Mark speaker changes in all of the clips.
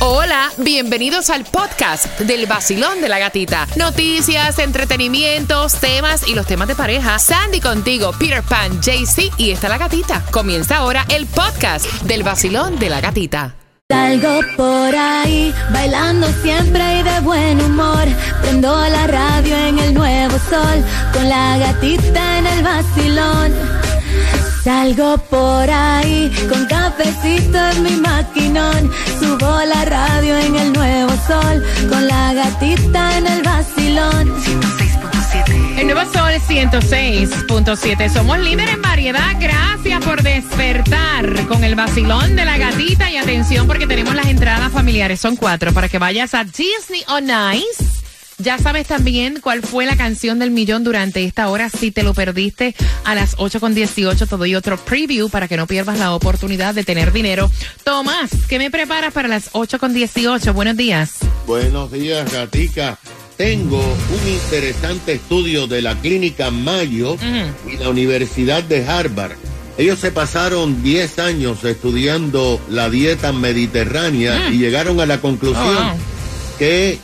Speaker 1: Hola, bienvenidos al podcast del vacilón de la gatita. Noticias, entretenimientos, temas y los temas de pareja. Sandy contigo, Peter Pan, JC y está la gatita. Comienza ahora el podcast del vacilón de la gatita.
Speaker 2: Salgo por ahí, bailando siempre y de buen humor. Prendo la radio en el nuevo sol, con la gatita en el vacilón. Salgo por ahí, con cafecito en mi maquinón. Subo la radio en el nuevo sol, con la gatita en el vacilón.
Speaker 1: El nuevo sol 106.7. Somos líderes en variedad. Gracias por despertar con el vacilón de la gatita. Y atención porque tenemos las entradas familiares. Son cuatro para que vayas a Disney on Ice. Ya sabes también cuál fue la canción del millón durante esta hora. Si te lo perdiste a las 8.18, te doy otro preview para que no pierdas la oportunidad de tener dinero. Tomás, ¿qué me preparas para las 8.18? Buenos días.
Speaker 3: Buenos días, Gatica. Tengo un interesante estudio de la Clínica Mayo y la Universidad de Harvard. Ellos se pasaron 10 años estudiando la dieta mediterránea y llegaron a la conclusión
Speaker 1: Oh, wow.
Speaker 3: que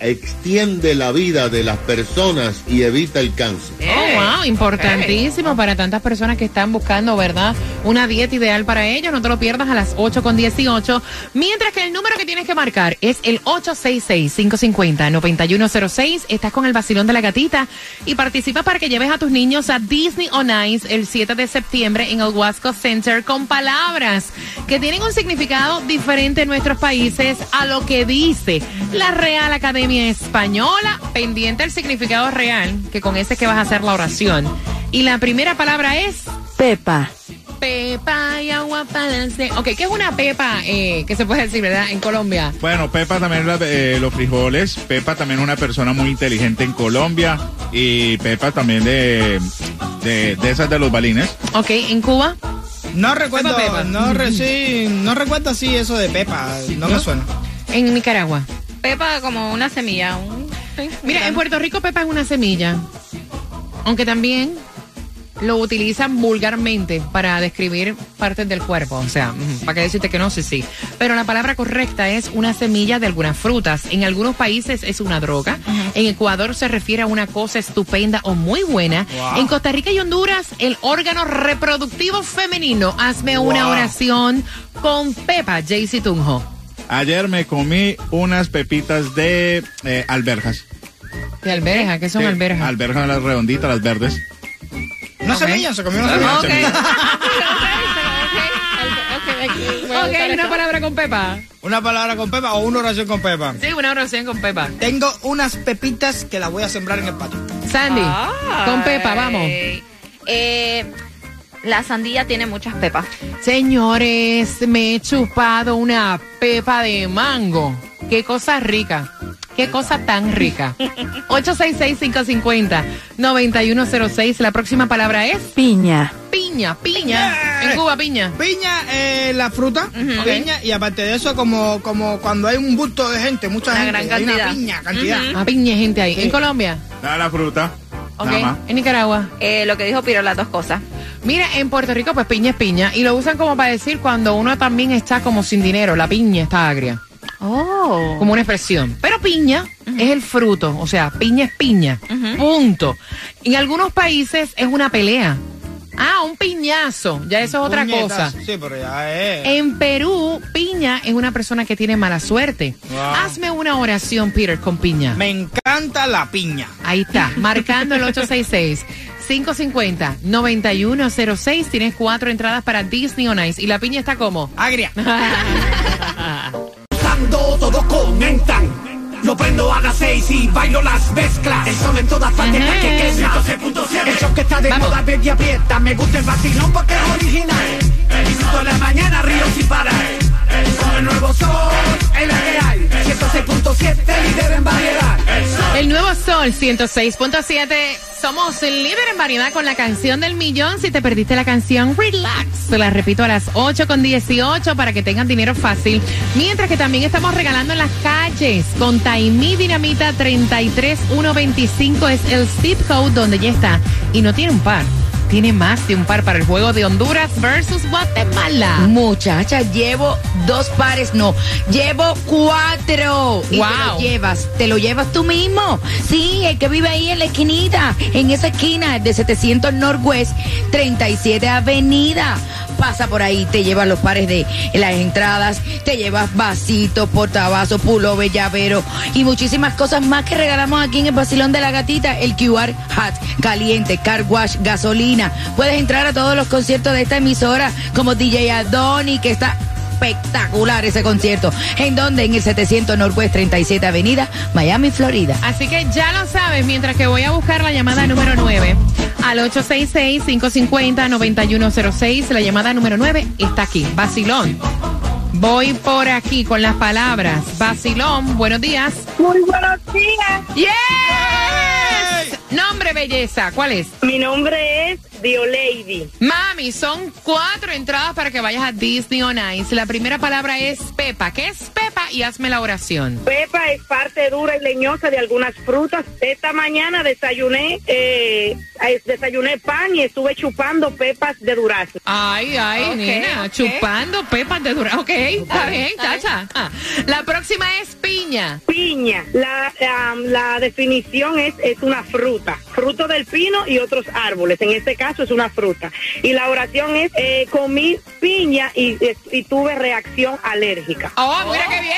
Speaker 3: extiende la vida de las personas y evita el cáncer.
Speaker 1: Oh, wow, importantísimo para tantas personas que están buscando, ¿verdad? Una dieta ideal para ellos. No te lo pierdas a las 8.18. Mientras que el número que tienes que marcar es el 866-550-9106. Estás con el vacilón de la gatita y participa para que lleves a tus niños a Disney on Ice el 7 de septiembre en el Wasco Center con palabras que tienen un significado diferente en nuestros países a lo que dice la Real Academia Española. Pendiente el significado real, que con ese es que vas a hacer la oración. Y la primera palabra es
Speaker 2: Pepa.
Speaker 1: pepa y agua balance. Ok, ¿qué es una pepa? Eh, que se puede decir, ¿verdad? En Colombia.
Speaker 4: Bueno, Pepa también la- eh, los frijoles. Pepa también una persona muy inteligente en Colombia. Y Pepa también de, de, de esas de los balines.
Speaker 1: Ok, en Cuba.
Speaker 5: No recuerdo,
Speaker 1: Pepa, Pepa.
Speaker 5: no, re- sí, no recuerdo así eso de Pepa, no, me suena.
Speaker 1: En Nicaragua.
Speaker 6: Pepa como una semilla. un- sí,
Speaker 1: Mira, en Puerto Rico pepa es una semilla. Aunque también lo utilizan vulgarmente para describir partes del cuerpo. O sea, ¿para qué decirte que no? Sí, sí. Pero la palabra correcta es una semilla de algunas frutas. En algunos países es una droga. En Ecuador se refiere a una cosa estupenda o muy buena.
Speaker 5: Wow.
Speaker 1: En Costa Rica y Honduras, el órgano reproductivo femenino. Hazme una oración con Pepa, Jaycee Tunjo.
Speaker 4: Ayer me comí unas pepitas de eh, alberjas.
Speaker 1: De alberja, ¿qué son
Speaker 4: De-
Speaker 1: alberjas?
Speaker 4: Alberjas, las redonditas, las verdes.
Speaker 5: Una
Speaker 1: Ok.
Speaker 5: semilla, se comió una semilla.
Speaker 6: Ok.
Speaker 1: Ok, una palabra con Pepa.
Speaker 5: Una palabra con Pepa o una oración con Pepa.
Speaker 1: Sí, una oración con Pepa.
Speaker 5: Tengo unas pepitas que las voy a sembrar en el patio.
Speaker 1: Sandy,
Speaker 6: Ay.
Speaker 1: con Pepa, vamos.
Speaker 6: Eh, la sandía tiene muchas pepas.
Speaker 1: Señores, me he chupado una pepa de mango. Qué cosa rica. Qué cosa tan rica. 866-550-9106. La próxima palabra es
Speaker 2: Piña.
Speaker 1: piña, piña. En Cuba, piña.
Speaker 5: Piña, eh, la fruta, piña, y aparte de eso, como, como cuando hay un busto de gente, mucha
Speaker 6: Una
Speaker 5: gente,
Speaker 6: gran
Speaker 5: hay
Speaker 6: cantidad.
Speaker 5: una piña, cantidad.
Speaker 1: Ah, piña, gente ahí. En Colombia.
Speaker 4: Nada, la fruta.
Speaker 1: Ok.
Speaker 4: Nada más.
Speaker 1: En Nicaragua.
Speaker 6: Eh, lo que dijo Piro, las dos cosas.
Speaker 1: Mira, en Puerto Rico, pues piña es piña. Y lo usan como para decir cuando uno también está como sin dinero. La piña está agria.
Speaker 6: Oh.
Speaker 1: como una expresión. Pero piña es el fruto, o sea, piña es piña. Punto. En algunos países es una pelea. Ah, un piñazo, ya eso es otra
Speaker 5: Puñetas.
Speaker 1: cosa.
Speaker 5: Sí, pero ya es.
Speaker 1: En Perú, piña es una persona que tiene mala suerte.
Speaker 5: Wow.
Speaker 1: Hazme una oración, Peter, con piña.
Speaker 5: Me encanta la piña.
Speaker 1: Ahí está, marcando el 866. 550-9106. Tienes cuatro entradas para Disney on Ice. Y la piña está como.
Speaker 5: Agria.
Speaker 7: Todos comentan. Lo prendo a las seis y bailo las mezclas. El sol en todas partes
Speaker 1: Ajá.
Speaker 7: que quema. El show que está de
Speaker 1: Vamos.
Speaker 7: moda, baby, aprieta. Me gusta el vacilón porque es original. Disfruto la mañana, río sin parar. El nuevo sol, en la que hay. 106.7, líder en variedad.
Speaker 1: El nuevo Sol 106.7. Somos el líder en variedad con la canción del millón. Si te perdiste la canción, relax. Se la repito a las 8 con 18 para que tengan dinero fácil. Mientras que también estamos regalando en las calles con Taimí Dinamita 33125 es el zip code donde ya está. Y no tiene un par. Tiene más de un par para el juego de Honduras versus Guatemala.
Speaker 8: Muchacha, llevo dos pares, no, llevo cuatro. Y te
Speaker 1: Wow.
Speaker 8: lo llevas, te lo llevas tú mismo. Sí, el que vive ahí en la esquinita, en esa esquina de 700 Northwest, 37 Avenida. Pasa por ahí, te llevas los pares de las entradas, te llevas vasitos, portavasos, pullover, llavero y muchísimas cosas más que regalamos aquí en el Basilón de la Gatita. El QR Hat, caliente, car wash, gasolina. Puedes entrar a todos los conciertos de esta emisora como DJ Adoni, que está espectacular ese concierto. ¿En donde En el 700 Northwest 37 Avenida, Miami, Florida.
Speaker 1: Así que ya lo sabes, mientras que voy a buscar la llamada número 9 al 866-550-9106. La llamada número 9 está aquí, Basilón. Voy por aquí con las palabras. Basilón, buenos días.
Speaker 9: Muy buenos días.
Speaker 1: ¡Yes! Nombre, belleza, ¿cuál es?
Speaker 9: Mi nombre es Diolady.
Speaker 1: Mami, son cuatro entradas para que vayas a Disney on Ice. La primera palabra es Pepa. ¿Qué es Pepa? Y hazme la oración.
Speaker 9: Pepa es parte dura y leñosa de algunas frutas. Esta mañana desayuné, eh, desayuné pan y estuve chupando pepas de durazno.
Speaker 1: Ay, ay,
Speaker 6: Ok,
Speaker 1: nena, chupando pepas de dura. Ok, está bien, chacha. Ah, La próxima es piña.
Speaker 9: Piña, la, am, la definición es, es una fruta, fruto del pino y otros árboles. En este caso es una fruta. Y la oración es, eh, comí piña y, y tuve reacción alérgica.
Speaker 1: Oh, mira qué bien.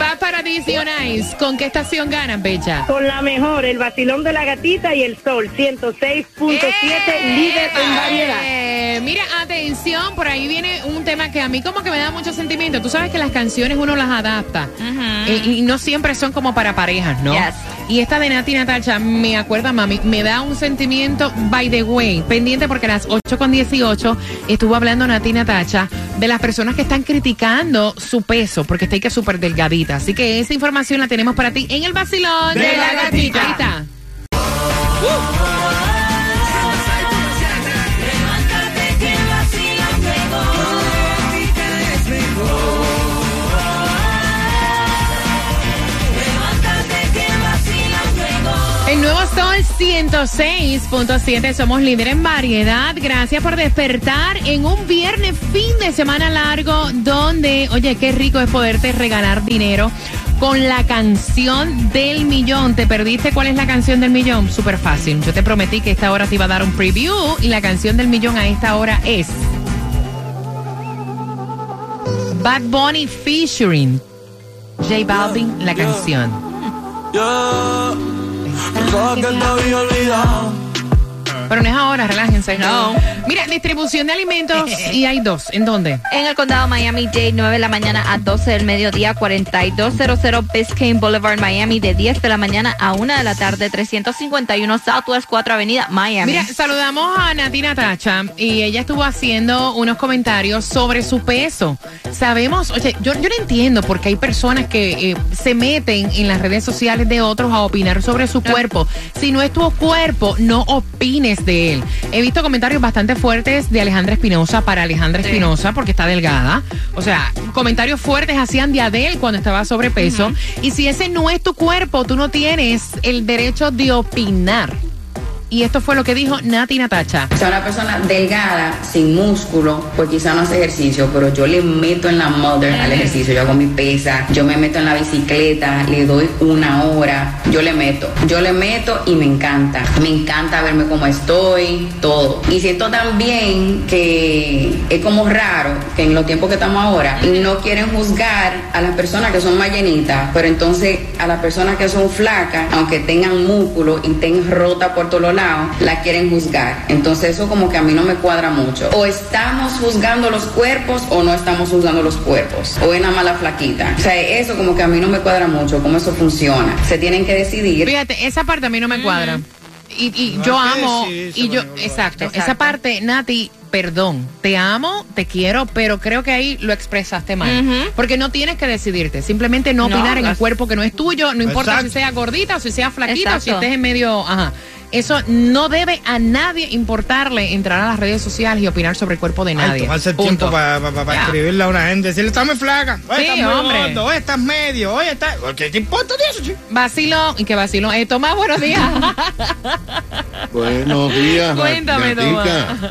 Speaker 1: Va para Disney on Ice. ¿Con qué estación ganas, Bella?
Speaker 9: Con la mejor, el vacilón de la gatita y el sol, 106.7, líder en variedad.
Speaker 1: Eh, mira, atención, por ahí viene un tema que a mí como que me da mucho sentimiento. Tú sabes que las canciones uno las adapta Eh, y no siempre son como para parejas, ¿no?
Speaker 6: Yes.
Speaker 1: Y esta de Nati Natacha me acuerda, mami, me da un sentimiento, by the way, pendiente porque a las 8 con 18 estuvo hablando Nati Natacha de las personas que están criticando su peso porque está ahí que súper delgadita. Así que esa información la tenemos para ti en el vacilón
Speaker 5: De la gatita.
Speaker 1: Ahí está. El nuevo Sol 106.7, somos líder en variedad. Gracias por despertar en un viernes fin de semana largo donde, oye, qué rico es poderte regalar dinero con la canción del millón. ¿Te perdiste cuál es la canción del millón? Súper fácil. Yo te prometí que esta hora te iba a dar un preview y la canción del millón a esta hora es Bad Bunny featuring J Balvin, la canción. Pensaba que te había olvidado. Pero no es ahora, relájense.
Speaker 6: No.
Speaker 1: Mira, distribución de alimentos y hay dos. ¿En dónde?
Speaker 6: En el condado Miami-Dade, 9 de la mañana a 12 del mediodía, 4200 Biscayne Boulevard, Miami, de 10 de la mañana a 1 de la tarde, 351 Southwest 4 Avenida, Miami.
Speaker 1: Mira, saludamos a Natina Tacha y ella estuvo haciendo unos comentarios sobre su peso. Sabemos, oye, yo, yo no entiendo por qué hay personas que eh, se meten en las redes sociales de otros a opinar sobre su cuerpo. Si no es tu cuerpo, no opines de él. He visto comentarios bastante fuertes de Alejandra Espinosa para Alejandra Espinosa porque está delgada. O sea, comentarios fuertes hacían de Adel cuando estaba sobrepeso. Y si ese no es tu cuerpo, tú no tienes el derecho de opinar. Y esto fue lo que dijo Nati Natacha.
Speaker 10: O sea, una persona delgada, sin músculo, pues quizá no hace ejercicio, pero yo le meto en la mother al ejercicio, yo hago mi pesa, yo me meto en la bicicleta, le doy una hora, yo le meto, yo le meto y me encanta, me encanta verme como estoy, todo. Y siento también que es como raro que en los tiempos que estamos ahora no quieren juzgar a las personas que son más llenitas, pero entonces a las personas que son flacas, aunque tengan músculo y estén rotas por todos los la quieren juzgar. Entonces eso como que a mí no me cuadra mucho. O estamos juzgando los cuerpos o no estamos juzgando los cuerpos. O es nada más la flaquita. O sea, eso como que a mí no me cuadra mucho, cómo eso funciona. Se tienen que decidir.
Speaker 1: Fíjate, esa parte a mí no me cuadra. Y, y yo amo, y yo, exacto,
Speaker 6: Exacto.
Speaker 1: esa parte, Nati, perdón, te amo, te quiero, pero creo que ahí lo expresaste mal. Porque no tienes que decidirte, simplemente no
Speaker 6: No,
Speaker 1: opinar en el cuerpo que no es tuyo, no importa
Speaker 5: Exacto.
Speaker 1: si sea gordita o si sea flaquita o si
Speaker 6: Exacto.
Speaker 1: estés en medio, ajá. Eso no debe a nadie importarle entrar a las redes sociales y opinar sobre el cuerpo de
Speaker 5: Ay,
Speaker 1: nadie.
Speaker 5: tomarse el
Speaker 1: Punto.
Speaker 5: tiempo para
Speaker 1: Ya.
Speaker 5: escribirle a una gente, decirle, estás muy flaca, oye,
Speaker 1: Sí,
Speaker 5: estás muy
Speaker 1: hombre.
Speaker 5: gordo, oye, estás medio, oye, estás... ¿Qué te importa de eso, chico?
Speaker 1: Vacilo, y que vacilo. Eh, Tomás, buenos días.
Speaker 3: Buenos días,
Speaker 1: Cuéntame. Tomás.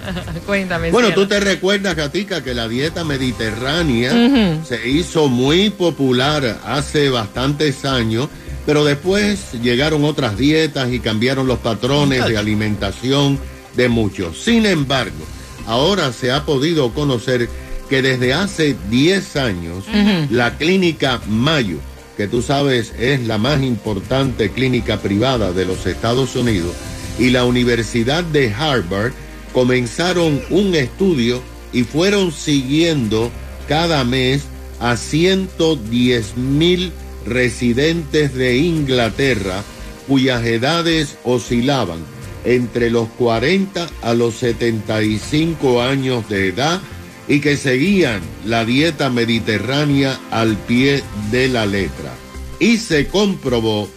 Speaker 1: Cuéntame.
Speaker 3: Bueno,
Speaker 1: cielo.
Speaker 3: tú te recuerdas, Gatica, que la dieta mediterránea
Speaker 1: Ujú.
Speaker 3: se hizo muy popular hace bastantes años, pero después llegaron otras dietas y cambiaron los patrones de alimentación de muchos. Sin embargo, ahora se ha podido conocer que desde hace 10 años la clínica Mayo, que tú sabes es la más importante clínica privada de los Estados Unidos, y la Universidad de Harvard comenzaron un estudio y fueron siguiendo cada mes a 110 mil residentes de Inglaterra cuyas edades oscilaban entre los 40 a los 75 años de edad y que seguían la dieta mediterránea al pie de la letra. Y se comprobó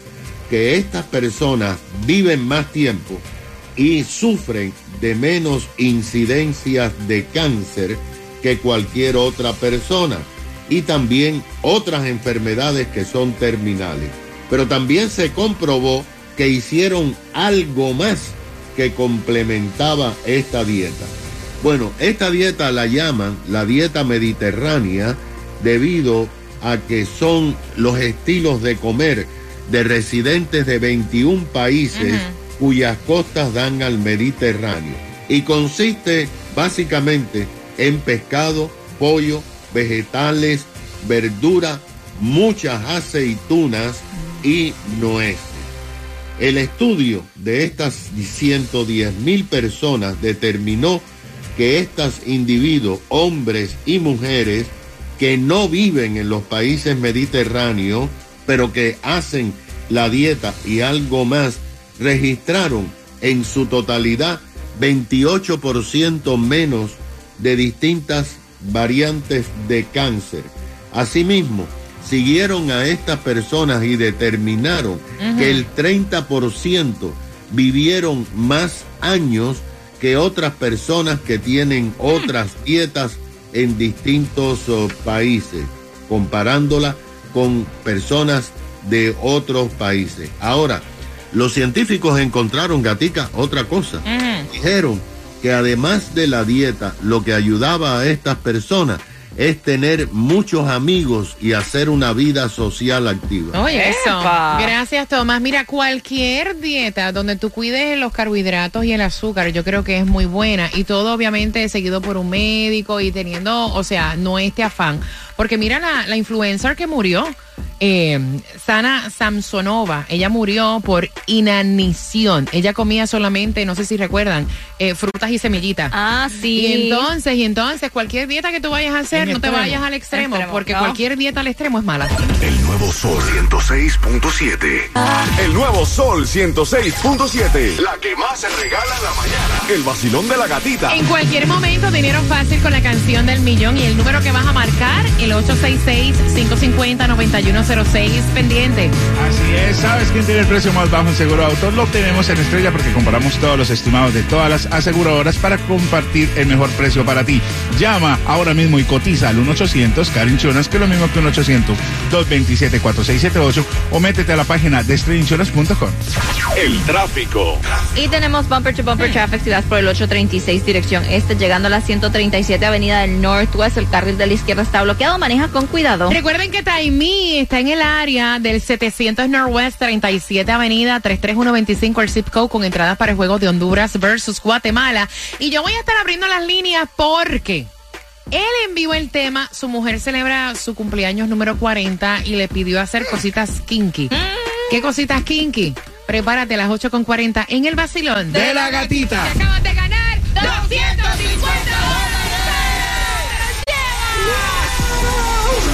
Speaker 3: que estas personas viven más tiempo y sufren de menos incidencias de cáncer que cualquier otra persona y también otras enfermedades que son terminales. Pero también se comprobó que hicieron algo más que complementaba esta dieta. Bueno, esta dieta la llaman la dieta mediterránea debido a que son los estilos de comer de residentes de 21 países cuyas costas dan al Mediterráneo. Y consiste básicamente en pescado, pollo, vegetales, verdura, muchas aceitunas y nueces. El estudio de estas 110 mil personas determinó que estos individuos, hombres y mujeres, que no viven en los países mediterráneos, pero que hacen la dieta y algo más, registraron en su totalidad 28% menos de distintas variantes de cáncer. Asimismo, siguieron a estas personas y determinaron que el 30% vivieron más años que otras personas que tienen otras dietas en distintos oh, países, comparándola con personas de otros países. Ahora, los científicos encontraron, gatica, otra cosa. Dijeron que además de la dieta, lo que ayudaba a estas personas es tener muchos amigos y hacer una vida social activa.
Speaker 1: Oye, eso.
Speaker 6: Epa.
Speaker 1: Gracias, Tomás. Mira, cualquier dieta donde tú cuides los carbohidratos y el azúcar, yo creo que es muy buena. Y todo, obviamente, seguido por un médico y teniendo, o sea, no este afán. Porque mira la, la influencer que murió, eh, Sana Samsonova. Ella murió por inanición. Ella comía solamente, no sé si recuerdan, eh, frutas y semillitas.
Speaker 6: Ah, sí.
Speaker 1: Y entonces, y entonces, cualquier dieta que tú vayas a hacer,
Speaker 11: En
Speaker 1: no te vayas al extremo,
Speaker 11: Extremo,
Speaker 1: porque
Speaker 11: no.
Speaker 1: cualquier dieta al extremo es mala.
Speaker 11: El nuevo Sol 106.7. El nuevo Sol 106.7. La que más se regala en la mañana. El vacilón de la gatita.
Speaker 1: En cualquier momento, dinero fácil con la canción del millón y el número que vas a marcar, el 866-550-9106, pendiente.
Speaker 4: Así es, ¿sabes quién tiene el precio más bajo en seguro auto? Lo tenemos en Estrella porque comparamos todos los estimados de todas las aseguradoras para compartir el mejor precio para ti. Llama ahora mismo y cotiza al 1-800 Car Insurance, que es lo mismo que un 800-227-4678 o métete a la página de estrellainsurance.com.
Speaker 11: El tráfico.
Speaker 6: Y tenemos bumper to bumper traffic si vas por el 836 dirección este, llegando a la 137 avenida del Northwest. El carril de la izquierda está bloqueado. Maneja con cuidado.
Speaker 1: Recuerden que Taimí está en el área del 700 Northwest 37 Avenida 33125 el zip code con entradas para el juego de Honduras versus Guatemala. Y yo voy a estar abriendo las líneas porque él envió el tema, su mujer celebra su cumpleaños número 40 y le pidió hacer cositas kinky. ¿Qué cositas kinky? Prepárate a las 8 con 40 en el vacilón
Speaker 11: De la gatita.
Speaker 1: Acabas de ganar 250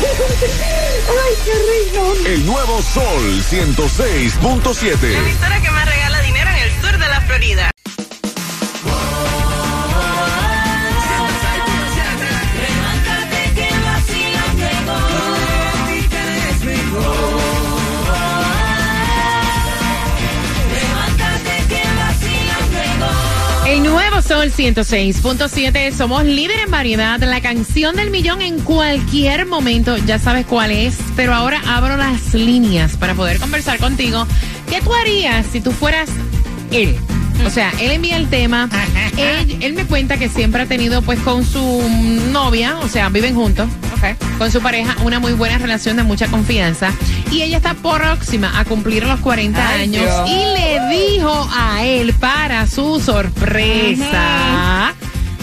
Speaker 7: ¡Ay, qué rico!
Speaker 11: El nuevo Sol 106.7.
Speaker 12: emisora que más regala
Speaker 1: Sol 106.7, somos líder en variedad. La canción del millón en cualquier momento, ya sabes cuál es. Pero ahora abro las líneas para poder conversar contigo. ¿Qué tú harías si tú fueras él? O sea, él envía el tema. Él, él me cuenta que siempre ha tenido, pues, con su novia, o sea, viven juntos, con su pareja, una muy buena relación de mucha confianza. Y ella está próxima a cumplir los 40
Speaker 13: Ay,
Speaker 1: años
Speaker 13: Dios.
Speaker 1: y le dijo a él para su sorpresa,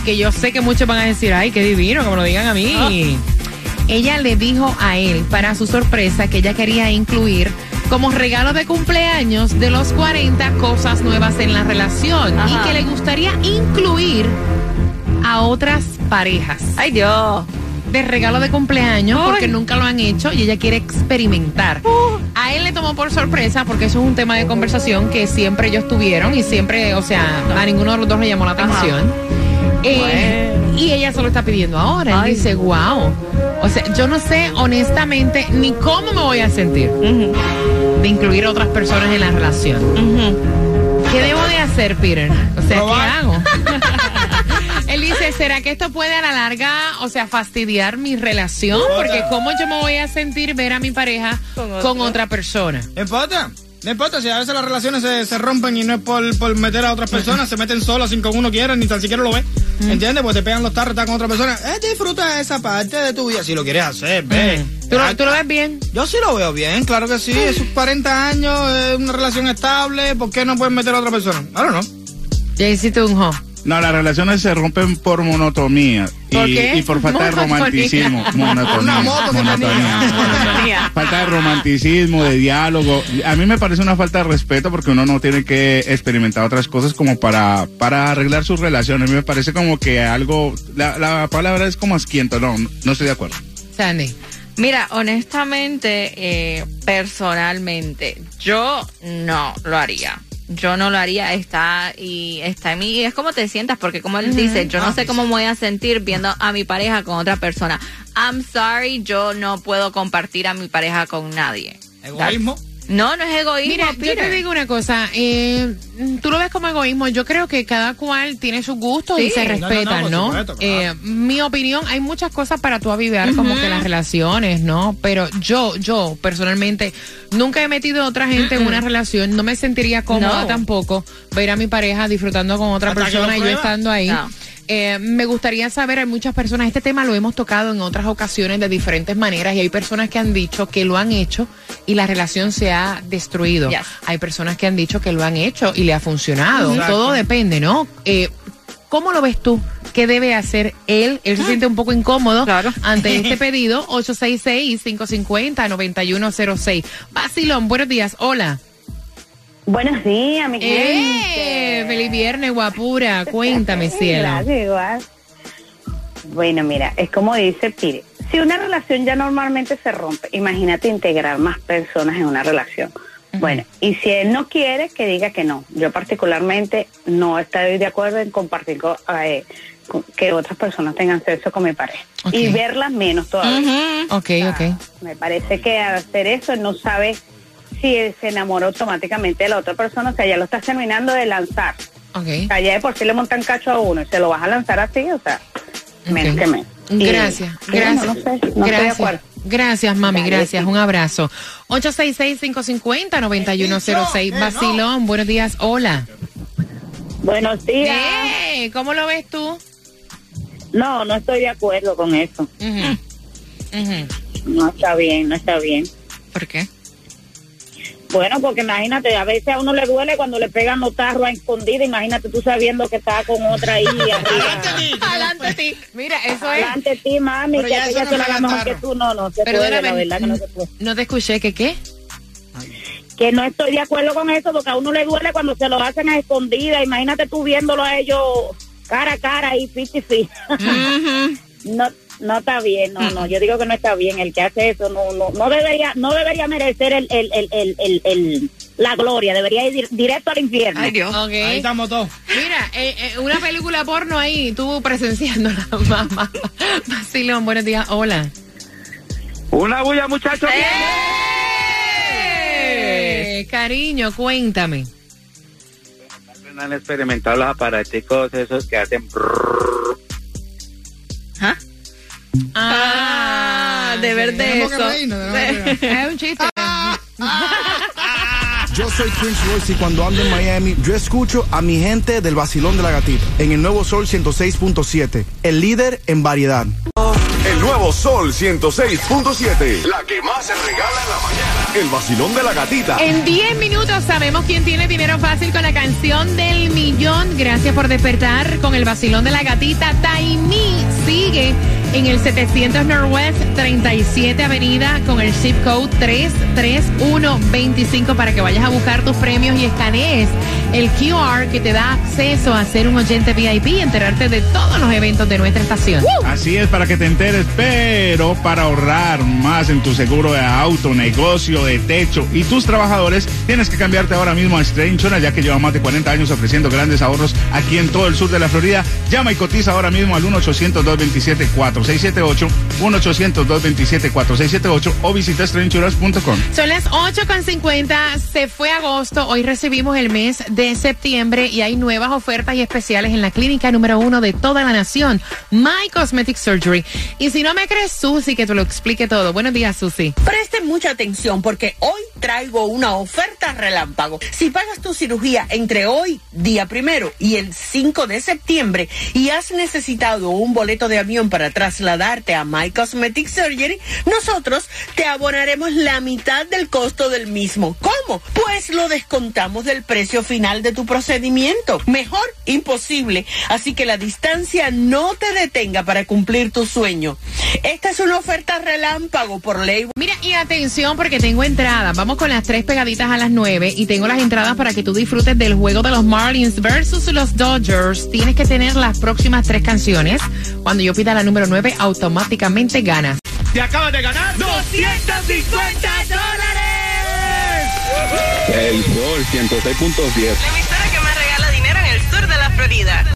Speaker 1: que yo sé que muchos van a decir, ay, qué divino, como lo digan a mí. Ella le dijo a él para su sorpresa que ella quería incluir como regalo de cumpleaños de los 40 cosas nuevas en la relación y que le gustaría incluir a otras parejas.
Speaker 6: Ay, Dios.
Speaker 1: De regalo de cumpleaños porque
Speaker 6: Ay.
Speaker 1: nunca lo han hecho y ella quiere experimentar. A él le tomó por sorpresa porque eso es un tema de conversación que siempre ellos tuvieron y siempre, o sea, a ninguno de los dos le llamó la atención. Eh, Y ella se lo está pidiendo ahora. Él dice, wow. O sea, yo no sé honestamente ni cómo me voy a sentir de incluir a otras personas en la relación. ¿Qué debo de hacer, Peter? O sea, ¿qué hago? Dice, ¿será que esto puede a la larga, o sea, fastidiar mi relación? Porque ¿cómo yo me voy a sentir ver a mi pareja con, otra persona?
Speaker 5: No importa. No importa, si a veces las relaciones se, se rompen y no es por, por meter a otras personas, se meten solas sin que uno quiera, ni tan siquiera lo ve. ¿Entiendes? Pues te pegan los tarros, estás con otra persona. Eh, disfruta esa parte de tu vida. Si lo quieres hacer, ve.
Speaker 1: ¿Tú lo, tú lo ves bien?
Speaker 5: Yo sí lo veo bien, claro que sí. Esos 40 años, eh, una relación estable, ¿por qué no puedes meter a otra persona? I don't know.
Speaker 1: Ya hiciste un jo.
Speaker 4: No, las relaciones se rompen por monotomía y
Speaker 1: ¿Por qué?
Speaker 4: y por falta de
Speaker 1: Monotonía.
Speaker 4: romanticismo. Monotonía.
Speaker 5: Una moto que
Speaker 4: monotonía. Falta de romanticismo, de diálogo. A mí me parece una falta de respeto porque uno no tiene que experimentar otras cosas como para, para arreglar sus relaciones. A mí me parece como que algo, la, la palabra es como asquiento, no, no estoy de acuerdo.
Speaker 1: Sandy.
Speaker 6: Mira, honestamente, eh, personalmente, yo no lo haría. Yo no lo haría, está y está en mí. Y es como te sientas, porque como él dice, yo no
Speaker 13: Ah,
Speaker 6: sé cómo me voy a sentir viendo a mi pareja con otra persona. I'm sorry, yo no puedo compartir a mi pareja con nadie.
Speaker 5: ¿Egoísmo?
Speaker 6: No, no es egoísmo.
Speaker 1: Mira, yo te digo una cosa, eh, tú lo ves como egoísmo, yo creo que cada cual tiene sus gustos y se
Speaker 6: No, no, no,
Speaker 1: respetan, ¿no?
Speaker 6: supuesto,
Speaker 1: Eh, mi opinión, hay muchas cosas para tú avivar como que las relaciones, ¿no? Pero yo, yo personalmente, nunca he metido a otra gente en una relación, no me sentiría cómoda tampoco ver a mi pareja disfrutando con otra
Speaker 6: Hasta
Speaker 1: persona y yo estando ahí. Eh, me gustaría saber, hay muchas personas, este tema lo hemos tocado en otras ocasiones de diferentes maneras y hay personas que han dicho que lo han hecho y la relación se ha destruido.
Speaker 6: Yes.
Speaker 1: Hay personas que han dicho que lo han hecho y le ha funcionado.
Speaker 6: Exacto.
Speaker 1: Todo depende, ¿no? Eh, ¿Cómo lo ves tú? ¿Qué debe hacer él? Él se siente un poco incómodo ante este pedido. 866-550-9106. Basilón, buenos días. Hola.
Speaker 9: Buenos días, mi
Speaker 1: ¡Eh! ¡Feliz viernes, guapura! Cuéntame, cielo.
Speaker 9: Gracias, igual. Bueno, mira, es como dice Pire. Si una relación ya normalmente se rompe, imagínate integrar más personas en una relación. Bueno, y si él no quiere, que diga que no. Yo particularmente no estoy de acuerdo en compartir co- eh, con- que otras personas tengan sexo con mi pareja. Y verlas menos todavía.
Speaker 1: Ok, ok.
Speaker 9: Me parece que hacer eso no sabe si él se enamora automáticamente de la otra persona, o sea, ya lo estás terminando de lanzar.
Speaker 1: Ok.
Speaker 9: O sea, ya de por sí le montan cacho a uno y se lo vas a lanzar así, o sea, menos que menos. Y-
Speaker 1: Gracias,
Speaker 9: y bueno,
Speaker 1: gracias.
Speaker 9: no sé, no estoy de
Speaker 1: gracias. Gracias, mami,
Speaker 9: Dale,
Speaker 1: gracias.
Speaker 9: sí.
Speaker 1: Un abrazo. 866-550-9106. Basilón, buenos días. Hola.
Speaker 14: Buenos días.
Speaker 1: ¿Cómo lo ves tú?
Speaker 14: No, no estoy de acuerdo con eso. No está bien, no está bien.
Speaker 1: ¿Por qué?
Speaker 14: Bueno, porque imagínate, a veces a uno le duele cuando le pegan los tarros a escondida. Imagínate tú sabiendo que está con otra ahí.
Speaker 1: Adelante a ti. Mira, eso es.
Speaker 14: Adelante a ti, mami,
Speaker 1: Pero
Speaker 14: que
Speaker 1: ya
Speaker 14: ella
Speaker 1: no
Speaker 14: se la haga mejor que tú. No, no, se puede,
Speaker 1: Perdóname,
Speaker 14: la verdad que no se puede.
Speaker 1: no te escuché, ¿que qué?
Speaker 14: Que no estoy de acuerdo con eso, porque a uno le duele cuando se lo hacen a escondida. Imagínate tú viéndolo a ellos cara a cara y fiti fi. No, no está bien, no, no. Yo digo que no está bien. El que hace eso no, no, no debería, no debería merecer el, el, el, el, el, el- la gloria. Debería ir dir- directo al infierno.
Speaker 1: Ok.
Speaker 5: Ahí estamos todos.
Speaker 1: Mira, eh, eh, una película porno ahí, tú presenciándola, mamá. Basilón, buenos días. Hola.
Speaker 15: Una bulla, muchachos.
Speaker 1: Eh, cariño, cuéntame.
Speaker 15: no han experimentado los aparaticos esos que hacen...
Speaker 6: de ver de
Speaker 5: Tenemos que
Speaker 6: eso.
Speaker 1: Es un chiste.
Speaker 13: Yo soy Prince Royce y cuando ando en Miami, yo escucho a mi gente del vacilón de la gatita en el nuevo Sol 106.7, el líder en variedad.
Speaker 11: El nuevo Sol 106.7. La que más se regala en la mañana. El vacilón de la gatita.
Speaker 1: En 10 minutos sabemos quién tiene dinero fácil con la canción del millón. Gracias por despertar con el vacilón de la gatita. Taimí sigue en el 700 Northwest 37 Avenida con el zip code 33125 para que vayas a buscar tus premios y escanees el QR que te da acceso a ser un oyente VIP y enterarte de todos los eventos de nuestra estación.
Speaker 4: Así es, para que te enteres, pero para ahorrar más en tu seguro de auto, negocio, de techo y tus trabajadores, tienes que cambiarte ahora mismo a Insurance, ya que lleva más de 40 años ofreciendo grandes ahorros aquí en todo el sur de la Florida. Llama y cotiza ahora mismo al 1-800-227-4678, 1-800-227-4678 o visita strayinsurance.com.
Speaker 1: Son las 8.50, se fue agosto, hoy recibimos el mes de septiembre y hay nuevas ofertas y especiales en la clínica número uno de toda la nación, My Cosmetic Surgery. Y si no me crees, Susi, que te lo explique todo. Buenos días, Susi.
Speaker 16: Presten mucha atención porque hoy traigo una oferta relámpago. Si pagas tu cirugía entre hoy, día primero, y el 5 de septiembre y has necesitado un boleto de avión para trasladarte a My Cosmetic Surgery, nosotros te abonaremos la mitad del costo del mismo. ¿Cómo? Pues lo descontamos del precio final de tu procedimiento. Mejor, imposible. Así que la distancia no te detenga para cumplir tu sueño. Esta es una oferta relámpago por ley.
Speaker 1: Mira, y atención porque tengo entradas. Vamos con las tres pegaditas a las nueve y tengo las entradas para que tú disfrutes del juego de los Marlins versus los Dodgers. Tienes que tener las próximas tres canciones. Cuando yo pida la número nueve, automáticamente ganas.
Speaker 7: Te acabas de ganar 250 dólares.
Speaker 15: El Sol 106.7.
Speaker 12: La emisora que más regala dinero en el sur de la Florida.